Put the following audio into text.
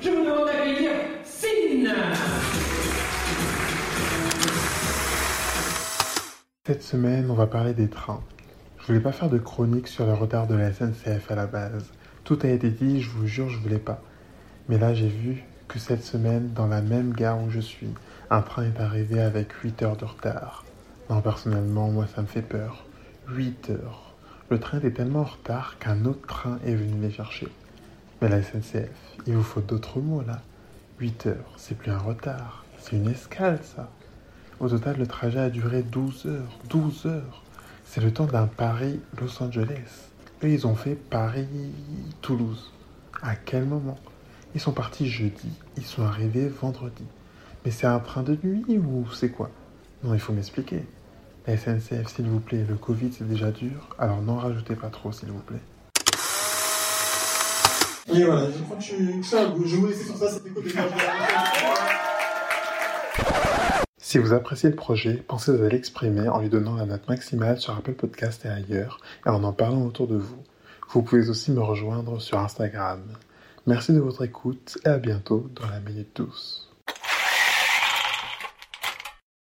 je vous demande d'accueillir Sin Cette semaine, on va parler des trains. Je voulais pas faire de chronique sur le retard de la SNCF à la base. Tout a été dit, je vous jure, je voulais pas. Mais là, j'ai vu que cette semaine, dans la même gare où je suis, un train est arrivé avec 8 heures de retard. Non, personnellement, moi, ça me fait peur. 8 heures. Le train était tellement en retard qu'un autre train est venu les chercher. Mais la SNCF, il vous faut d'autres mots là. 8 heures, c'est plus un retard, c'est une escale ça. Au total, le trajet a duré 12 heures. 12 heures. C'est le temps d'un Paris-Los Angeles. Eux, ils ont fait Paris-Toulouse. À quel moment? Ils sont partis jeudi, ils sont arrivés vendredi. Mais c'est un train de nuit ou c'est quoi? Non, il faut m'expliquer. La SNCF, s'il vous plaît, le Covid c'est déjà dur, alors n'en rajoutez pas trop, s'il vous plaît. Si vous appréciez le projet, pensez à l'exprimer en lui donnant la note maximale sur Apple Podcast et ailleurs, et en en parlant autour de vous. Vous pouvez aussi me rejoindre sur Instagram. Merci de votre écoute et à bientôt dans la Minute Douce.